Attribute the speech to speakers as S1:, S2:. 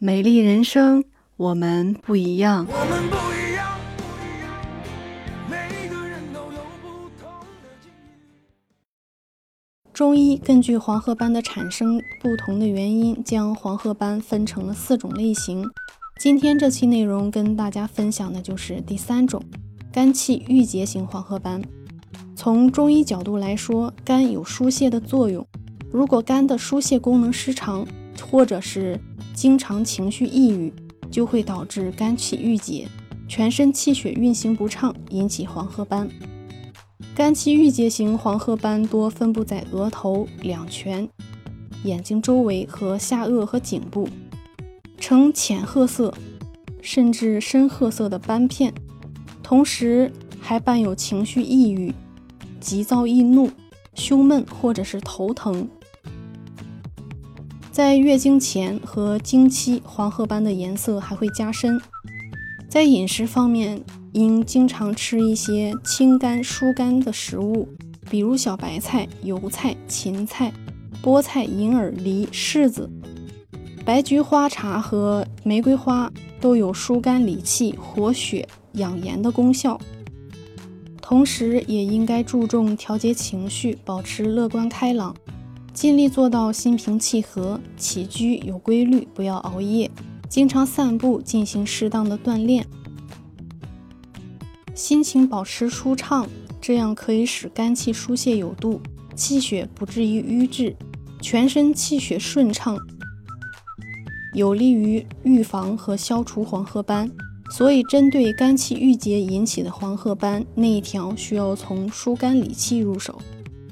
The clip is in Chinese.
S1: 美丽人生，我们不一样。
S2: 我们不一样，不一样，每个人都有不同的境遇。
S3: 中医根据黄褐斑的产生不同的原因，将黄褐斑分成了四种类型。今天这期内容跟大家分享的就是第三种，肝气郁结型黄褐斑。从中医角度来说，肝有疏泄的作用。如果肝的疏泄功能失常，或者是经常情绪抑郁，就会导致肝气郁结，全身气血运行不畅，引起黄褐斑。肝气郁结型黄褐斑多分布在额头、两颧、眼睛周围和下颚和颈部。呈浅褐色，甚至深褐色的斑片，同时还伴有情绪抑郁、急躁易怒、胸闷或者是头疼。在月经前和经期，黄褐斑的颜色还会加深。在饮食方面，应经常吃一些清肝疏肝的食物，比如小白菜、油菜、芹菜、菠菜、银耳、梨、柿子。白菊花茶和玫瑰花都有疏肝理气、活血养颜的功效，同时也应该注重调节情绪，保持乐观开朗，尽力做到心平气和，起居有规律，不要熬夜，经常散步，进行适当的锻炼，心情保持舒畅，这样可以使肝气疏泄有度，气血不至于瘀滞，全身气血顺畅。有利于预防和消除黄褐斑，所以针对肝气郁结引起的黄褐斑，内调需要从疏肝理气入手。